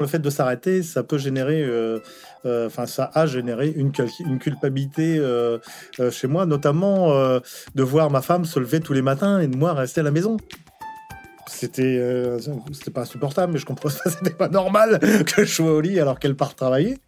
Le fait de s'arrêter, ça peut générer, euh, euh, enfin, ça a généré une, culpabilité euh, chez moi, notamment de voir ma femme se lever tous les matins et de moi rester à la maison. C'était, c'était pas insupportable, mais je comprends ça, c'était pas normal que je sois au lit alors qu'elle part travailler.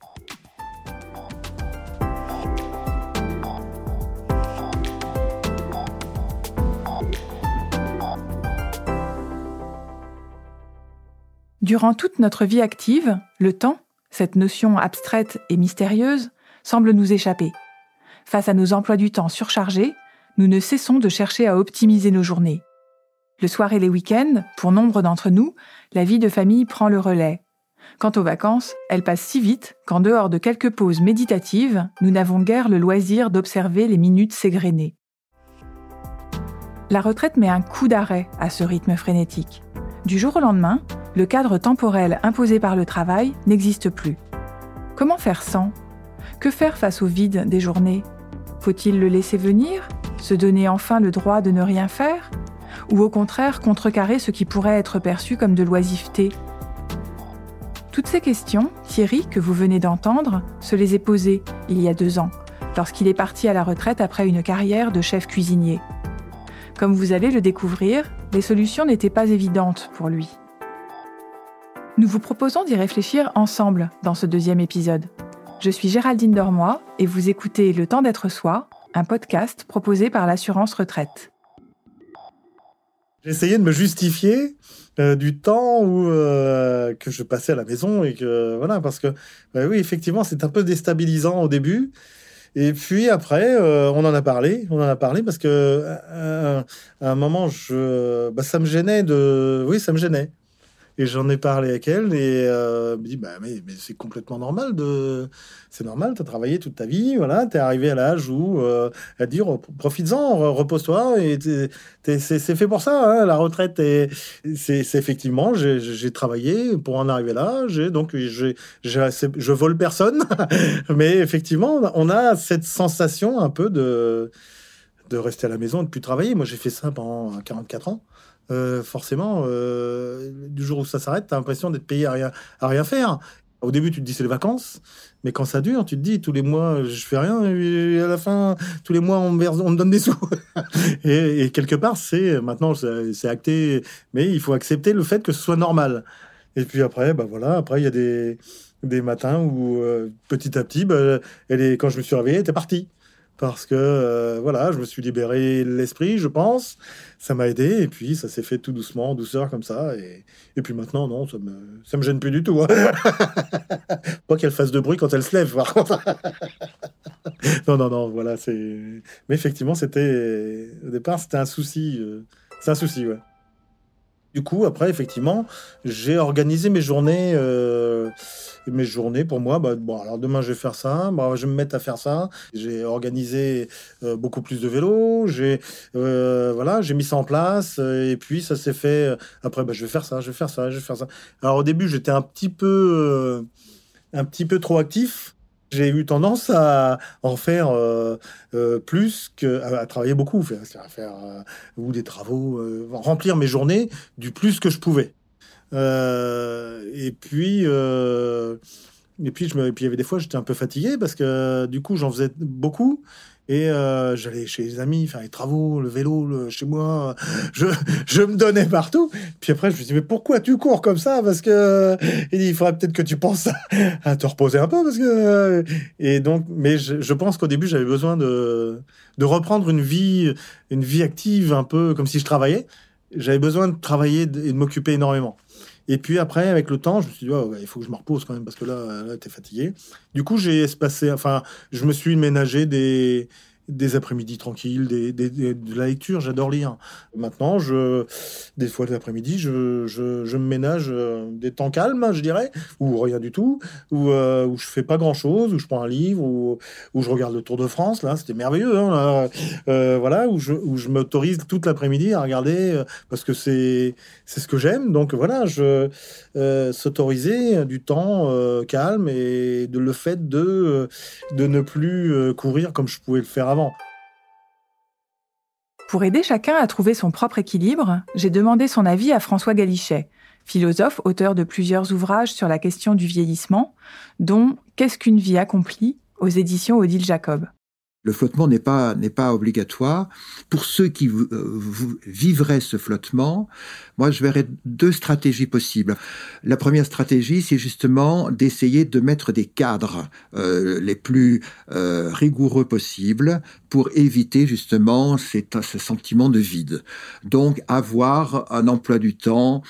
Durant toute notre vie active, le temps, cette notion abstraite et mystérieuse, semble nous échapper. Face à nos emplois du temps surchargés, nous ne cessons de chercher à optimiser nos journées. Le soir et les week-ends, pour nombre d'entre nous, la vie de famille prend le relais. Quant aux vacances, elles passent si vite qu'en dehors de quelques pauses méditatives, nous n'avons guère le loisir d'observer les minutes s'égrener. La retraite met un coup d'arrêt à ce rythme frénétique. Du jour au lendemain, le cadre temporel imposé par le travail n'existe plus. Comment faire sans? Que faire face au vide des journées? Faut-il le laisser venir? Se donner enfin le droit de ne rien faire? Ou au contraire contrecarrer ce qui pourrait être perçu comme de l'oisiveté? Toutes ces questions, Thierry, que vous venez d'entendre, se les est posées il y a deux ans, lorsqu'il est parti à la retraite après une carrière de chef cuisinier. Comme vous allez le découvrir, les solutions n'étaient pas évidentes pour lui. Nous vous proposons d'y réfléchir ensemble dans ce deuxième épisode. Je suis Géraldine Dormois et vous écoutez Le temps d'être soi, un podcast proposé par l'assurance retraite. Essayé de me justifier euh, du temps euh, que je passais à la maison et que voilà parce que bah oui effectivement c'est un peu déstabilisant au début et puis après euh, on en a parlé on en a parlé parce que à un moment je bah, ça me gênait de oui ça me gênait et j'en ai parlé avec elle et euh, me dit bah mais, c'est complètement normal de c'est normal tu as travaillé toute ta vie voilà tu es arrivé à l'âge où euh, à dire profites-en repose-toi et c'est fait pour ça hein, la retraite et c'est effectivement j'ai travaillé pour en arriver là j'ai donc j'ai je vole personne. Mais effectivement on a cette sensation un peu de de rester à la maison et de plus travailler. Moi j'ai fait ça pendant 44 ans euh, forcément, euh, du jour où ça s'arrête, tu as l'impression d'être payé à rien, à rien faire. Au début, tu te dis c'est les vacances, mais quand ça dure, tu te dis tous les mois je fais rien et à la fin tous les mois on me, on donne des sous. et, quelque part, c'est maintenant c'est acté, mais il faut accepter le fait que ce soit normal. Et puis après, bah voilà, après il y a des, des matins où euh, petit à petit, bah, elle est, quand je me suis réveillé, elle était partie parce que euh, voilà, je me suis libéré l'esprit, je pense. Ça m'a aidé et puis ça s'est fait tout doucement, en douceur comme ça. Et, puis maintenant, non, ça me, ça me gêne plus du tout. Hein. Pas qu'elle fasse de bruit quand elle se lève, par contre. non, non, non, voilà, c'est. Mais effectivement, c'était au départ, c'était un souci. Euh, c'est un souci, ouais. Du coup, après, effectivement, j'ai organisé mes journées, euh, mes journées pour moi. Bah, bon, alors demain, je vais faire ça. Bah, je vais me mettre à faire ça. J'ai organisé euh, beaucoup plus de vélos. J'ai, euh, voilà, j'ai mis ça en place. Et puis, ça s'est fait. Après, bah, je vais faire ça, je vais faire ça, je vais faire ça. Alors, au début, j'étais un petit peu, un petit peu trop actif j'ai eu tendance à en faire euh, euh, plus que à, travailler beaucoup, à faire euh, ou des travaux, remplir mes journées du plus que je pouvais. Et puis et puis je et puis il y avait des fois j'étais un peu fatigué parce que du coup j'en faisais beaucoup et euh, j'allais chez les amis faire les travaux, le vélo, chez moi. Je, me donnais partout. Puis après, je me dis, mais pourquoi tu cours comme ça? Parce que il, dit, faudrait peut-être que tu penses à, te reposer un peu. Parce que... Et donc, mais je, je pense qu'au début, j'avais besoin de, de reprendre une vie, une vie active, un peu comme si je travaillais. J'avais besoin de travailler et de m'occuper énormément. Et puis après, avec le temps, je me suis dit, il faut que je me repose quand même parce que là, là, t'es fatigué. Du coup, j'ai espacé, enfin, je me suis ménagé des, des après-midi tranquilles, des, de la lecture, j'adore lire. Maintenant, je, des fois l'après-midi, je, me ménage euh, des temps calmes, je dirais, ou rien du tout, où, euh, où je fais pas grand-chose, où je prends un livre, où, où je regarde le Tour de France, là, c'était merveilleux, hein, euh, voilà, où je, où je m'autorise toute l'après-midi à regarder, parce que c'est ce que j'aime, donc voilà, je s'autoriser du temps calme et de le fait de ne plus courir comme je pouvais le faire avant. Pour aider chacun à trouver son propre équilibre, j'ai demandé son avis à François Galichet, philosophe, auteur de plusieurs ouvrages sur la question du vieillissement, dont Qu'est-ce qu'une vie accomplie? aux éditions Odile Jacob. Le flottement n'est pas n'est pas obligatoire pour ceux qui euh, vivraient ce flottement. Moi, je verrais deux stratégies possibles. La première stratégie, c'est justement d'essayer de mettre des cadres euh, les plus euh, rigoureux possibles pour éviter justement ce sentiment de vide. Donc, avoir un emploi du temps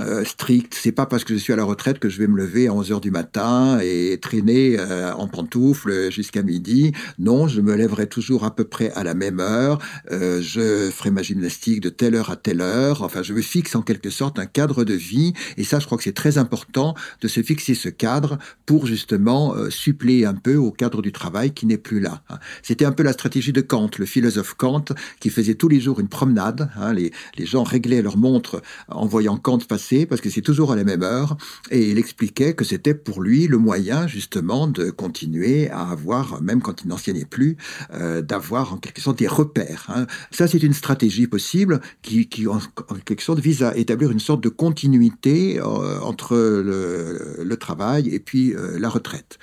euh, strict. C'est pas parce que je suis à la retraite que je vais me lever à 11 heures du matin et traîner euh, en pantoufles jusqu'à midi. Non, je me lèverai toujours à peu près à la même heure. Euh, je ferai ma gymnastique de telle heure à telle heure. Enfin, je me fixe en quelque sorte un cadre de vie. Et ça, je crois que c'est très important de se fixer ce cadre pour justement suppléer un peu au cadre du travail qui n'est plus là. Hein. C'était un peu la stratégie de Kant, le philosophe Kant, qui faisait tous les jours une promenade. Hein. Les, les gens réglaient leur montre en voyant Kant passer parce que c'est toujours à la même heure et il expliquait que c'était pour lui le moyen justement de continuer à avoir, même quand il n'enseignait plus, euh, d'avoir en quelque sorte des repères. Hein. Ça, c'est une stratégie possible qui, en, quelque sorte vise à établir une sorte de continuité euh, entre le, le, travail et puis euh, la retraite.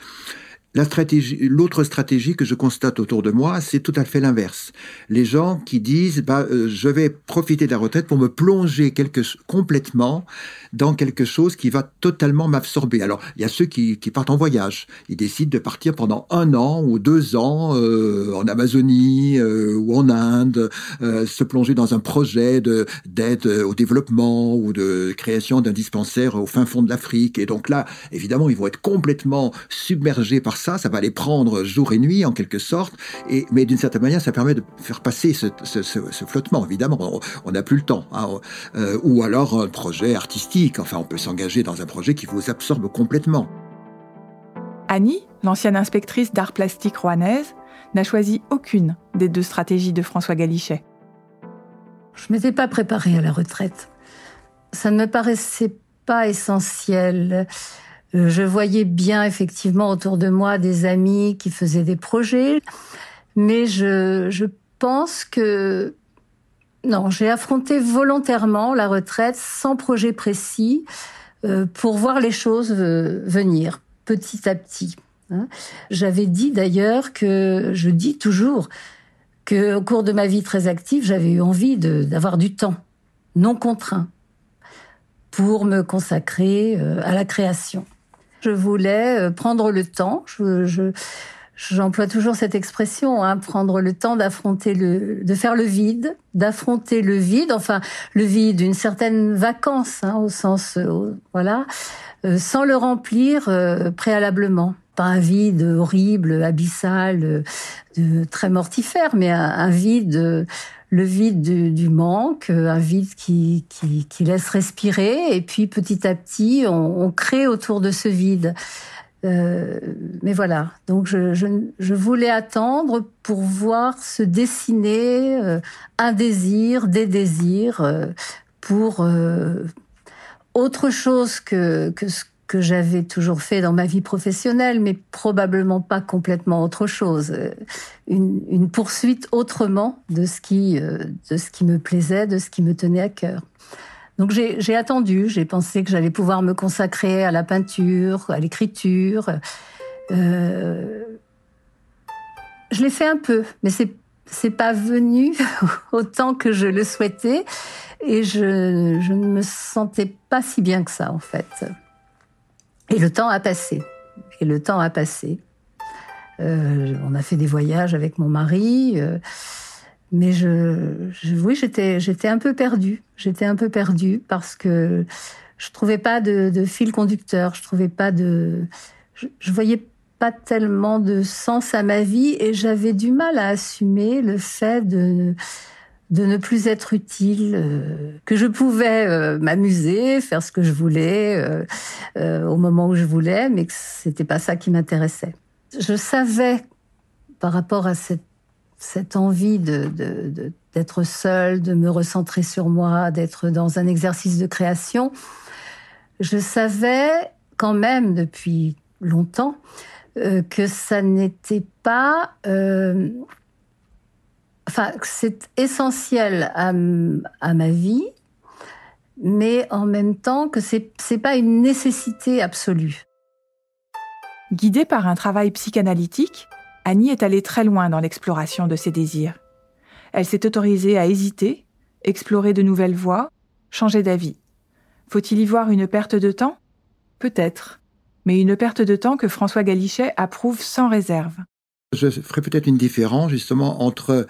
L'autre stratégie que je constate autour de moi, c'est tout à fait l'inverse. Les gens qui disent, bah, euh, je vais profiter de la retraite pour me plonger complètement dans quelque chose qui va totalement m'absorber. Alors, il y a ceux qui, partent en voyage. Ils décident de partir pendant un an ou deux ans euh, en Amazonie euh, ou en Inde, se plonger dans un projet de d'aide au développement ou de création d'un dispensaire au fin fond de l'Afrique. Et donc là, évidemment, ils vont être complètement submergés par ça, ça va les prendre jour et nuit en quelque sorte, et, mais d'une certaine manière, ça permet de faire passer ce, flottement, évidemment, on n'a plus le temps. Hein, euh, ou alors un projet artistique, enfin on peut s'engager dans un projet qui vous absorbe complètement. Annie, l'ancienne inspectrice d'art plastique rouennaise, n'a choisi aucune des deux stratégies de François Galichet. Je ne m'étais pas préparée à la retraite. Ça ne me paraissait pas essentiel. Euh, je voyais bien effectivement autour de moi des amis qui faisaient des projets, mais je, pense que non, j'ai affronté volontairement la retraite sans projet précis euh, pour voir les choses euh, venir petit à petit. Hein. J'avais dit d'ailleurs que je dis toujours que au cours de ma vie très active, j'avais eu envie d'avoir du temps non contraint pour me consacrer à la création. Je voulais euh, prendre le temps. Je, j'emploie toujours cette expression, hein, prendre le temps d'affronter le, de faire le vide, d'affronter le vide, enfin le vide, une certaine vacance, hein, au sens, euh, voilà, euh, sans le remplir préalablement. Pas un vide horrible, abyssal, très mortifère, mais un, un vide le vide du, manque, euh, un vide qui, qui, laisse respirer, et puis petit à petit, on, crée autour de ce vide. Euh, mais voilà, donc je, je, voulais attendre pour voir se dessiner euh, un désir, des désirs, pour autre chose que, que ce que j'avais toujours fait dans ma vie professionnelle, mais probablement pas complètement autre chose. Euh, une, une poursuite autrement de ce qui euh, de ce qui me plaisait, de ce qui me tenait à cœur. Donc j'ai attendu, j'ai pensé que j'allais pouvoir me consacrer à la peinture, à l'écriture. Euh, je l'ai fait un peu, mais c'est c'est pas venu autant que je le souhaitais et je, je ne me sentais pas si bien que ça en fait. Et le temps a passé. Et le temps a passé. Euh, on a fait des voyages avec mon mari, euh, mais je, je oui, j'étais, j'étais un peu perdue. J'étais un peu perdue parce que je trouvais pas de, de fil conducteur. Je trouvais pas de, je, je, voyais pas tellement de sens à ma vie et j'avais du mal à assumer le fait de de ne plus être utile, euh, que je pouvais euh, m'amuser, faire ce que je voulais euh, au moment où je voulais, mais que c'était pas ça qui m'intéressait. Je savais, par rapport à cette, cette envie de, d'être seule, de me recentrer sur moi, d'être dans un exercice de création, je savais quand même depuis longtemps que ça n'était pas enfin, c'est essentiel à, ma vie, mais en même temps que c'est c'est pas une nécessité absolue. Guidée par un travail psychanalytique, Annie est allée très loin dans l'exploration de ses désirs. Elle s'est autorisée à hésiter, explorer de nouvelles voies, changer d'avis. Faut-il y voir une perte de temps? Peut-être, mais une perte de temps que François Galichet approuve sans réserve. Je ferai peut-être une différence justement entre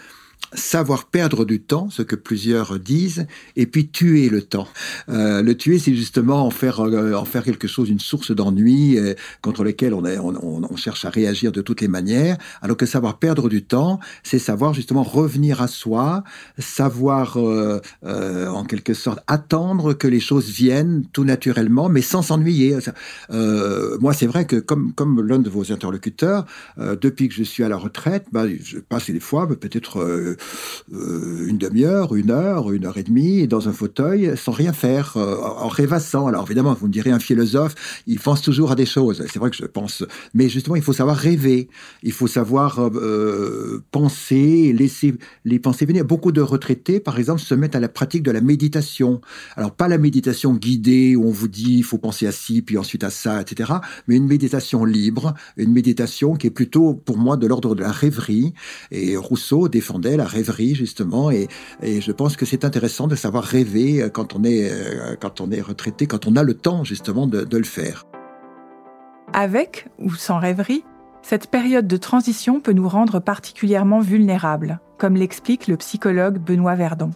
savoir perdre du temps, ce que plusieurs disent, et puis tuer le temps. Euh, le tuer, c'est justement en faire euh, en faire quelque chose, une source d'ennui euh, contre lequel on, cherche à réagir de toutes les manières. Alors que savoir perdre du temps, c'est savoir justement revenir à soi, savoir en quelque sorte attendre que les choses viennent tout naturellement, mais sans s'ennuyer. moi, c'est vrai que comme comme l'un de vos interlocuteurs, depuis que je suis à la retraite, bah, je passe des fois peut-être euh, une demi-heure, une heure, une heure et demie dans un fauteuil sans rien faire, euh, en rêvassant. Alors évidemment, vous me direz, un philosophe, il pense toujours à des choses. C'est vrai que je pense, mais justement, il faut savoir rêver, il faut savoir euh, penser, laisser les pensées venir. Beaucoup de retraités, par exemple, se mettent à la pratique de la méditation. Alors pas la méditation guidée où on vous dit il faut penser à ci puis ensuite à ça, etc. Mais une méditation libre, une méditation qui est plutôt pour moi de l'ordre de la rêverie. Et Rousseau défendait la rêverie justement et, et je pense que c'est intéressant de savoir rêver euh, quand on est euh, quand on est retraité, quand on a le temps justement de, de le faire. Avec ou sans rêverie, cette période de transition peut nous rendre particulièrement vulnérables, comme l'explique le psychologue Benoît Verdon.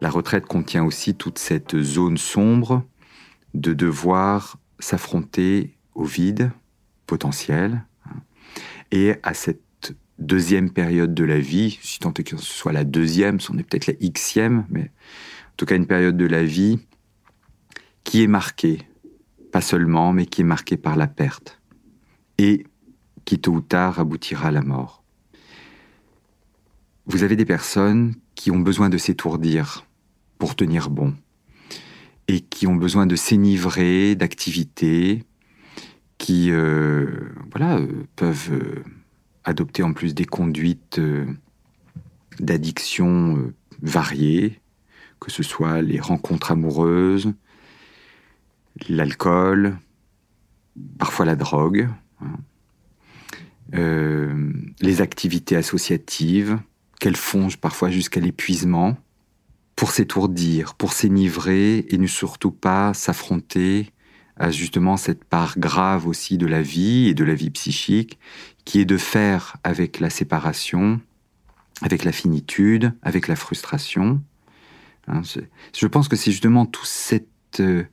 La retraite contient aussi toute cette zone sombre de devoir s'affronter au vide potentiel hein, et à cette deuxième période de la vie, si tant est que ce soit la deuxième, c'en est peut-être la xème, mais en tout cas une période de la vie qui est marquée, pas seulement, mais qui est marquée par la perte, et qui tôt ou tard aboutira à la mort. Vous avez des personnes qui ont besoin de s'étourdir pour tenir bon, et qui ont besoin de s'énivrer d'activités, qui euh, voilà, euh, peuvent... Euh, adopter en plus des conduites euh, d'addiction euh, variées, que ce soit les rencontres amoureuses, l'alcool, parfois la drogue, hein. euh, les activités associatives, qu'elles font parfois jusqu'à l'épuisement, pour s'étourdir, pour s'énivrer et ne surtout pas s'affronter à justement cette part grave aussi de la vie et de la vie psychique qui est de faire avec la séparation, avec la finitude, avec la frustration. Hein, je pense que c'est justement tout cet euh,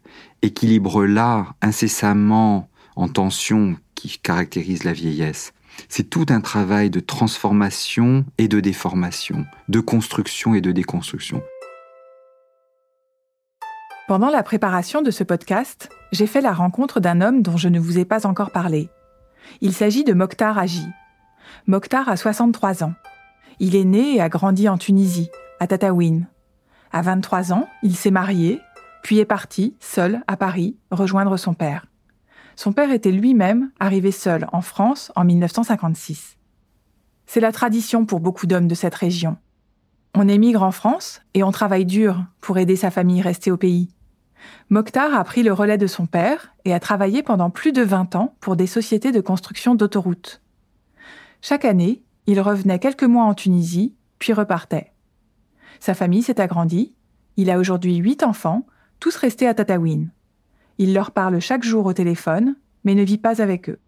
équilibre-là, incessamment en tension, qui caractérise la vieillesse. C'est tout un travail de transformation et de déformation, de construction et de déconstruction. Pendant la préparation de ce podcast, j'ai fait la rencontre d'un homme dont je ne vous ai pas encore parlé. Il s'agit de Mokhtar Haji. Mokhtar a 63 ans. Il est né et a grandi en Tunisie, à Tataouine. À 23 ans, il s'est marié, puis est parti, seul, à Paris, rejoindre son père. Son père était lui-même arrivé seul en France en 1956. C'est la tradition pour beaucoup d'hommes de cette région. On émigre en France et on travaille dur pour aider sa famille restée au pays. Mokhtar a pris le relais de son père et a travaillé pendant plus de 20 ans pour des sociétés de construction d'autoroutes. Chaque année, il revenait quelques mois en Tunisie, puis repartait. Sa famille s'est agrandie. Il a aujourd'hui huit enfants, tous restés à Tataouine. Il leur parle chaque jour au téléphone, mais ne vit pas avec eux.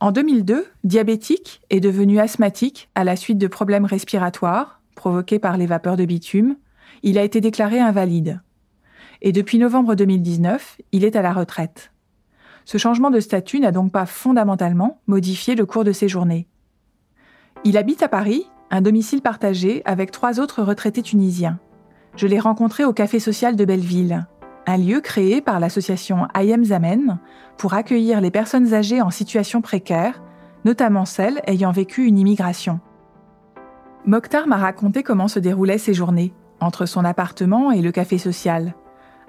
En 2002, diabétique et devenu asthmatique à la suite de problèmes respiratoires provoqués par les vapeurs de bitume, il a été déclaré invalide et depuis novembre 2019, il est à la retraite. Ce changement de statut n'a donc pas fondamentalement modifié le cours de ses journées. Il habite à Paris, un domicile partagé avec trois autres retraités tunisiens. Je l'ai rencontré au Café social de Belleville, un lieu créé par l'association Ayem Zamen pour accueillir les personnes âgées en situation précaire, notamment celles ayant vécu une immigration. Mokhtar m'a raconté comment se déroulaient ses journées, entre son appartement et le café social,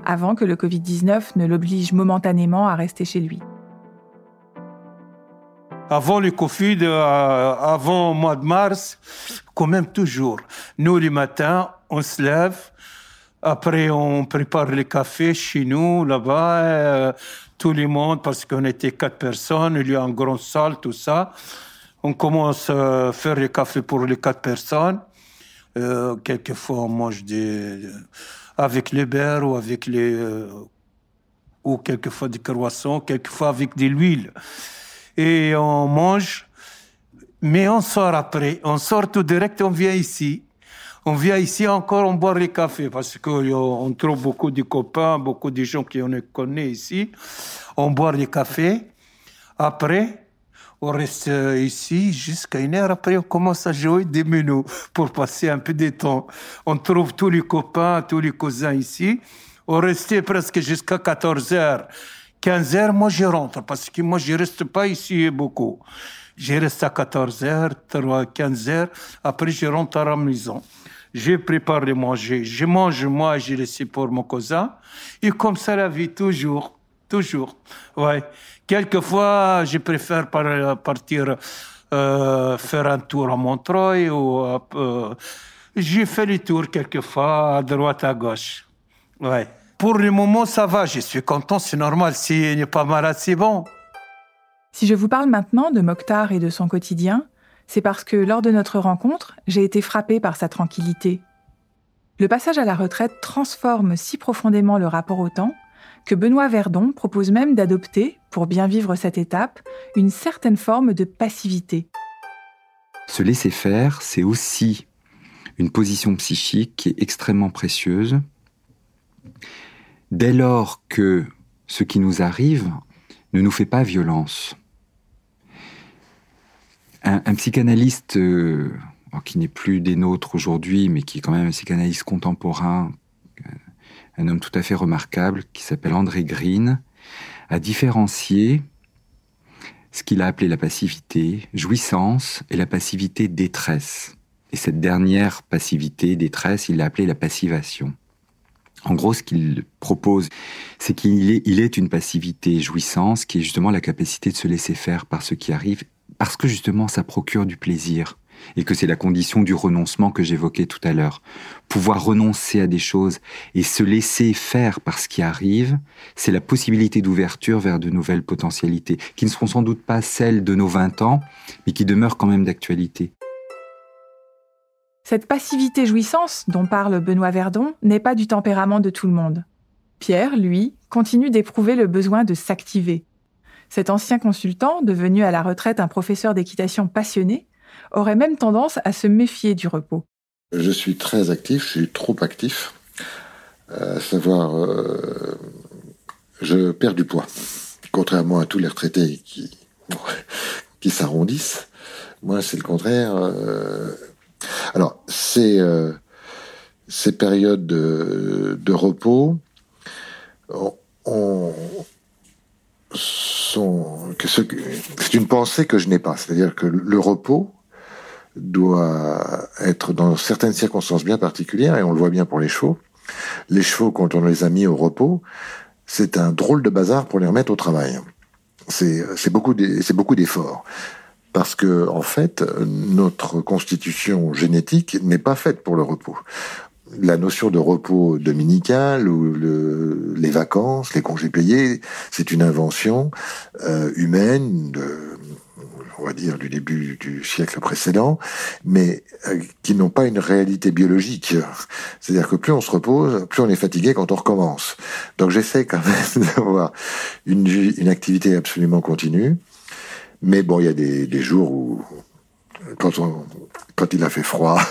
avant que le Covid-19 ne l'oblige momentanément à rester chez lui. Avant le Covid, euh, avant le mois de mars, quand même toujours. Nous, le matin, on se lève. Après, on prépare le café chez nous, là-bas. Euh, tout le monde, parce qu'on était quatre personnes, il y a une grande salle, tout ça. On commence à faire le café pour les quatre personnes. Euh, quelquefois, on mange des, avec les beurre ou avec les, euh, ou quelquefois des croissants, quelquefois avec de l'huile. Et on mange, mais on sort après. On sort tout direct, on vient ici. On vient ici encore, on boit les cafés parce qu'on trouve beaucoup de copains, beaucoup de gens qui on connaît ici. On boit les cafés. Après, on reste ici jusqu'à une heure. Après, on commence à jouer des menus pour passer un peu de temps. On trouve tous les copains, tous les cousins ici. On restait presque jusqu'à 14 heures. 15 heures, moi, je rentre parce que moi, je reste pas ici beaucoup. Je reste à 14 heures, 3, 15 heures. Après, je rentre à la maison. Je prépare le manger. Je mange, moi, je laisse pour mon cousin. Et comme ça, la vie, toujours. Toujours. Ouais. Quelquefois, je préfère partir euh, faire un tour à Montreuil euh, j'ai fait le tour quelquefois à droite, à gauche. Ouais. Pour le moment, ça va. Je suis content, c'est normal. S'il n'est pas malade, c'est bon. Si je vous parle maintenant de Mokhtar et de son quotidien, c'est parce que lors de notre rencontre, j'ai été frappée par sa tranquillité. Le passage à la retraite transforme si profondément le rapport au temps que Benoît Verdon propose même d'adopter, pour bien vivre cette étape, une certaine forme de passivité. Se laisser faire, c'est aussi une position psychique qui est extrêmement précieuse. Dès lors que ce qui nous arrive ne nous fait pas violence. Un, psychanalyste euh, qui n'est plus des nôtres aujourd'hui, mais qui est quand même un psychanalyste contemporain, un homme tout à fait remarquable qui s'appelle André Green, a différencié ce qu'il a appelé la passivité jouissance et la passivité détresse. Et cette dernière passivité détresse, il l'a appelée la passivation. En gros, ce qu'il propose, c'est qu'il est, est une passivité jouissance qui est justement la capacité de se laisser faire par ce qui arrive, parce que justement ça procure du plaisir et que c'est la condition du renoncement que j'évoquais tout à l'heure. Pouvoir renoncer à des choses et se laisser faire par ce qui arrive, c'est la possibilité d'ouverture vers de nouvelles potentialités, qui ne seront sans doute pas celles de nos 20 ans, mais qui demeurent quand même d'actualité. Cette passivité jouissance dont parle Benoît Verdon n'est pas du tempérament de tout le monde. Pierre, lui, continue d'éprouver le besoin de s'activer. Cet ancien consultant, devenu à la retraite un professeur d'équitation passionné, aurait même tendance à se méfier du repos. Je suis très actif, je suis trop actif. À savoir, euh, je perds du poids. Contrairement à tous les retraités qui, qui s'arrondissent, moi c'est le contraire. Euh, alors, ces, euh, ces périodes de, repos on, sont, c'est une pensée que je n'ai pas. C'est-à-dire que le repos, doit être dans certaines circonstances bien particulières, et on le voit bien pour les chevaux. Les chevaux, quand on les a mis au repos, c'est un drôle de bazar pour les remettre au travail. C'est beaucoup d'efforts. Parce que, en fait, notre constitution génétique n'est pas faite pour le repos. La notion de repos dominical ou le, les vacances, les congés payés, c'est une invention euh, humaine on va dire, du début du siècle précédent, mais euh, qui n'ont pas une réalité biologique. C'est-à-dire que plus on se repose, plus on est fatigué quand on recommence. Donc j'essaie quand même d'avoir une, activité absolument continue. Mais bon, il y a des, jours où, quand il a fait froid,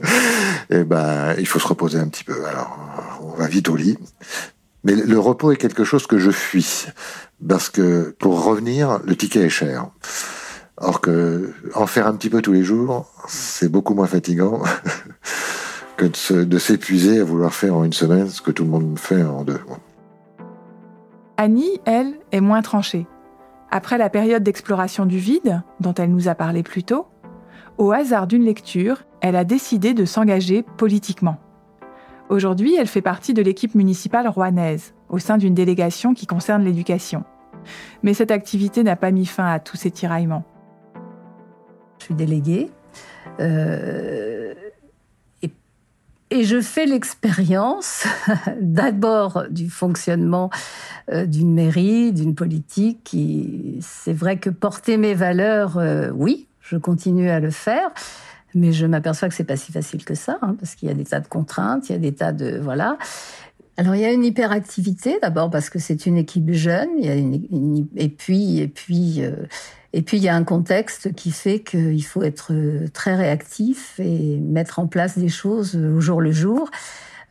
eh ben, il faut se reposer un petit peu. Alors, on va vite au lit. Mais le repos est quelque chose que je fuis. Parce que pour revenir, le ticket est cher. Or que en faire un petit peu tous les jours, c'est beaucoup moins fatigant que de s'épuiser à vouloir faire en une semaine ce que tout le monde fait en deux. Annie, elle, est moins tranchée. Après la période d'exploration du vide, dont elle nous a parlé plus tôt, au hasard d'une lecture, elle a décidé de s'engager politiquement. Aujourd'hui, elle fait partie de l'équipe municipale rouennaise, au sein d'une délégation qui concerne l'éducation. Mais cette activité n'a pas mis fin à tous ces tiraillements. Suis déléguée. Euh, et, je fais l'expérience d'abord du fonctionnement euh, d'une mairie, d'une politique. C'est vrai que porter mes valeurs, euh, oui, je continue à le faire. Mais je m'aperçois que c'est pas si facile que ça, hein, parce qu'il y a des tas de contraintes, il y a des tas de voilà. Alors il y a une hyperactivité d'abord parce que c'est une équipe jeune, et puis et puis et puis il y a un contexte qui fait qu'il faut être très réactif et mettre en place des choses au jour le jour.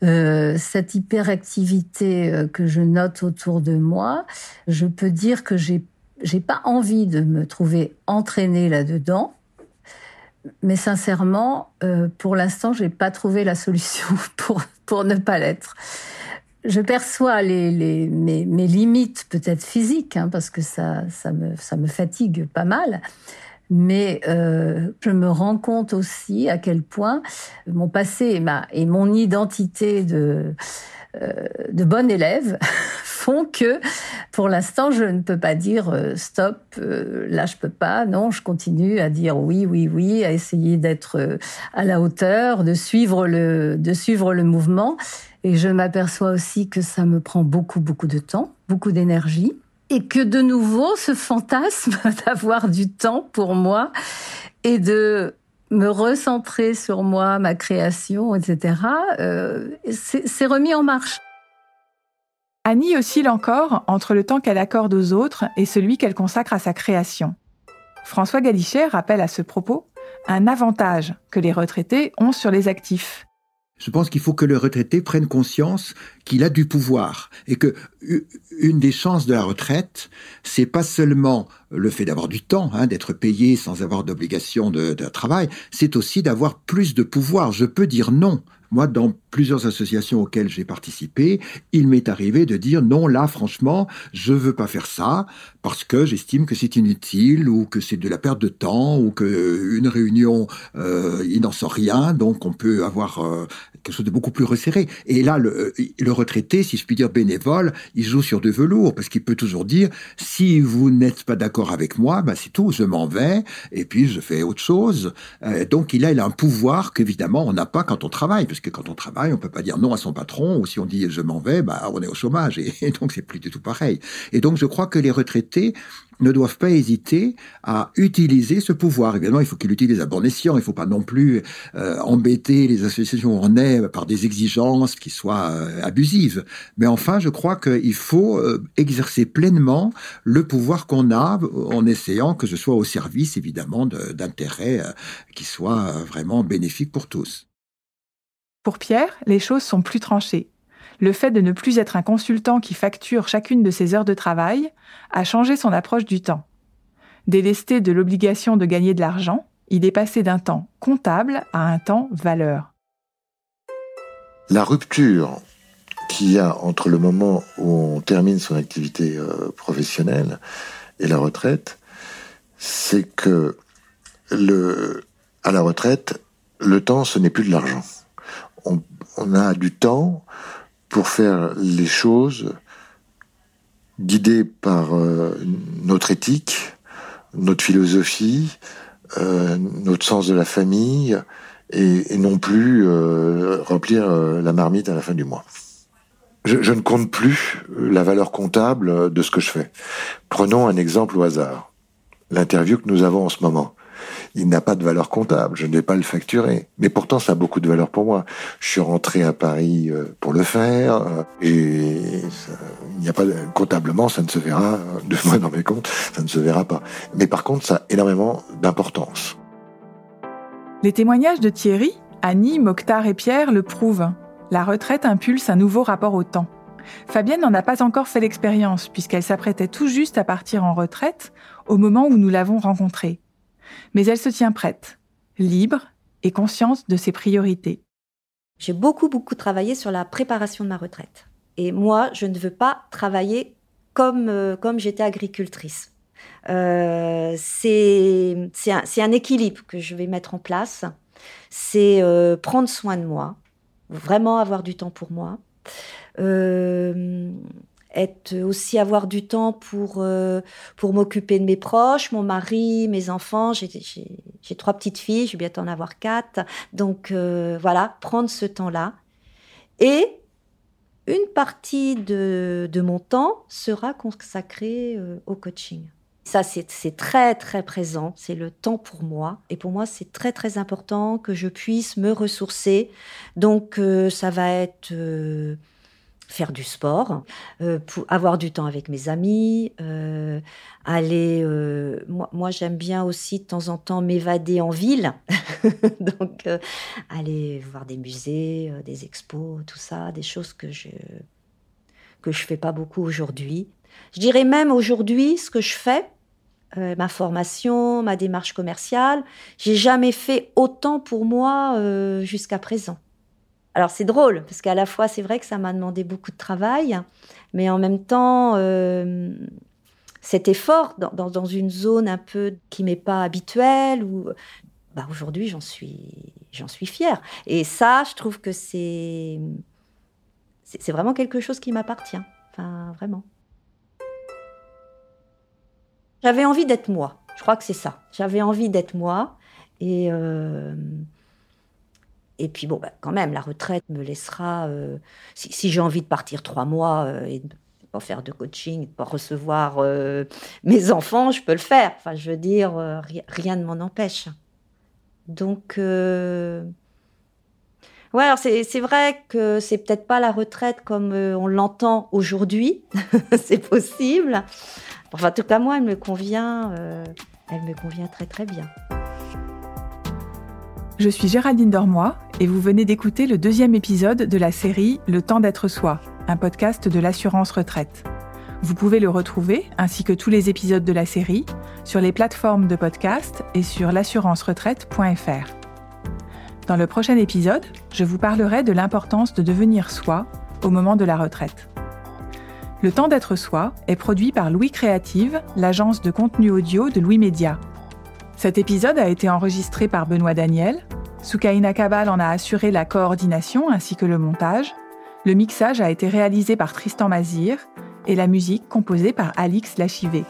Euh, cette hyperactivité euh, que je note autour de moi, je peux dire que j'ai j'ai pas envie de me trouver entraînée là-dedans mais sincèrement, euh, pour l'instant, j'ai pas trouvé la solution pour pour ne pas l'être je perçois les, les, mes, mes limites peut-être physiques, hein, parce que ça, ça, me, ça me fatigue pas mal. Mais euh, je me rends compte aussi à quel point mon passé et, ma, et mon identité de, euh, de bonne élève font que pour l'instant je ne peux pas dire euh, stop euh, là je peux pas non je continue à dire oui oui oui à essayer d'être euh, à la hauteur de suivre le de suivre le mouvement et je m'aperçois aussi que ça me prend beaucoup, beaucoup de temps, beaucoup d'énergie. Et que de nouveau, ce fantasme d'avoir du temps pour moi et de me recentrer sur moi, ma création, etc., euh, c'est remis en marche. Annie oscille encore entre le temps qu'elle accorde aux autres et celui qu'elle consacre à sa création. François Galichet rappelle à ce propos un avantage que les retraités ont sur les actifs. Je pense qu'il faut que le retraité prenne conscience qu'il a du pouvoir et que une des chances de la retraite, c'est pas seulement le fait d'avoir du temps, hein, d'être payé sans avoir d'obligation de, travail, c'est aussi d'avoir plus de pouvoir. Je peux dire non. Moi, dans plusieurs associations auxquelles j'ai participé, il m'est arrivé de dire non, là, franchement, je veux pas faire ça parce que j'estime que c'est inutile ou que c'est de la perte de temps ou que une réunion, euh, il n'en sort rien, donc on peut avoir euh, quelque chose de beaucoup plus resserré. Et là, le, le retraité, si je puis dire bénévole, il joue sur deux velours parce qu'il peut toujours dire si vous n'êtes pas d'accord avec moi, ben c'est tout, je m'en vais et puis je fais autre chose. Euh, donc il a, il un pouvoir qu'évidemment on n'a pas quand on travaille parce que quand on travaille on peut pas dire non à son patron, ou si on dit je m'en vais, bah, on est au chômage, et, donc c'est plus du tout pareil. Et donc je crois que les retraités ne doivent pas hésiter à utiliser ce pouvoir. Évidemment, il faut qu'ils l'utilisent à bon escient. Il ne faut pas non plus euh, embêter les associations en est par des exigences qui soient euh, abusives. Mais enfin, je crois qu'il faut euh, exercer pleinement le pouvoir qu'on a en essayant que ce soit au service, évidemment, d'intérêts qui soient vraiment bénéfiques pour tous. Pour Pierre, les choses sont plus tranchées. Le fait de ne plus être un consultant qui facture chacune de ses heures de travail a changé son approche du temps. Délesté de l'obligation de gagner de l'argent, il est passé d'un temps comptable à un temps valeur. La rupture qu'il y a entre le moment où on termine son activité euh, professionnelle et la retraite, c'est que à la retraite, le temps, ce n'est plus de l'argent on, a du temps pour faire les choses guidées par euh, notre éthique, notre philosophie, euh, notre sens de la famille, et, non plus euh, remplir la marmite à la fin du mois. Je, je, ne compte plus la valeur comptable de ce que je fais. Prenons un exemple au hasard. L'interview que nous avons en ce moment il n'a pas de valeur comptable, je ne vais pas le facturer. Mais pourtant, ça a beaucoup de valeur pour moi. Je suis rentré à Paris euh, pour le faire, euh, et il n'y a pas comptablement, ça ne se verra de moi dans mes comptes, ça ne se verra pas. Mais par contre, ça a énormément d'importance. Les témoignages de Thierry, Annie, Mokhtar et Pierre le prouvent. La retraite impulse un nouveau rapport au temps. Fabienne n'en a pas encore fait l'expérience puisqu'elle s'apprêtait tout juste à partir en retraite au moment où nous l'avons rencontrée mais elle se tient prête, libre et consciente de ses priorités. J'ai beaucoup, beaucoup travaillé sur la préparation de ma retraite. Et moi, je ne veux pas travailler comme, euh, comme j'étais agricultrice. Euh, c'est un, équilibre que je vais mettre en place. C'est euh, prendre soin de moi, vraiment avoir du temps pour moi, être aussi avoir du temps pour pour m'occuper de mes proches, mon mari, mes enfants. J'ai trois petites filles, je vais bientôt en avoir quatre. Donc voilà, prendre ce temps-là. Et une partie de, de mon temps sera consacrée au coaching. Ça, c'est très, très présent. C'est le temps pour moi. Et pour moi, c'est très, très important que je puisse me ressourcer. Donc, euh, ça va être euh, faire du sport, euh, avoir du temps avec mes amis, aller... moi, moi j'aime bien aussi de temps en temps m'évader en ville. Donc, aller voir des musées, des expos, tout ça, des choses que je que je fais pas beaucoup aujourd'hui. Je dirais même aujourd'hui, ce que je fais, euh, ma formation, ma démarche commerciale. J'ai jamais fait autant pour moi euh, jusqu'à présent. Alors c'est drôle parce qu'à la fois c'est vrai que ça m'a demandé beaucoup de travail, mais en même temps euh, cet effort dans, une zone un peu qui m'est pas habituelle ou bah, aujourd'hui j'en suis j'en suis fière et ça je trouve que c'est c'est vraiment quelque chose qui m'appartient. Enfin vraiment. J'avais envie d'être moi. Je crois que c'est ça. J'avais envie d'être moi. Et, euh, et puis, bon, bah, quand même, la retraite me laissera. Euh, si, j'ai envie de partir trois mois euh, et de pas faire de coaching, de pas recevoir mes enfants, je peux le faire. Enfin, je veux dire, rien ne m'en empêche. Donc. Ouais, c'est vrai que c'est peut-être pas la retraite comme on l'entend aujourd'hui, c'est possible, Enfin, en tout cas, moi, elle me convient, euh, elle me convient très très bien. Je suis Géraldine Dormoy et vous venez d'écouter le deuxième épisode de la série Le temps d'être soi, un podcast de l'assurance retraite. Vous pouvez le retrouver, ainsi que tous les épisodes de la série, sur les plateformes de podcast et sur l'assurance-retraite.fr. Dans le prochain épisode, je vous parlerai de l'importance de devenir soi au moment de la retraite. Le temps d'être soi est produit par Louis Créative, l'agence de contenu audio de Louis Média. Cet épisode a été enregistré par Benoît Daniel. Soukaina Kabal en a assuré la coordination ainsi que le montage. Le mixage a été réalisé par Tristan Mazir et la musique composée par Alix Lachivé.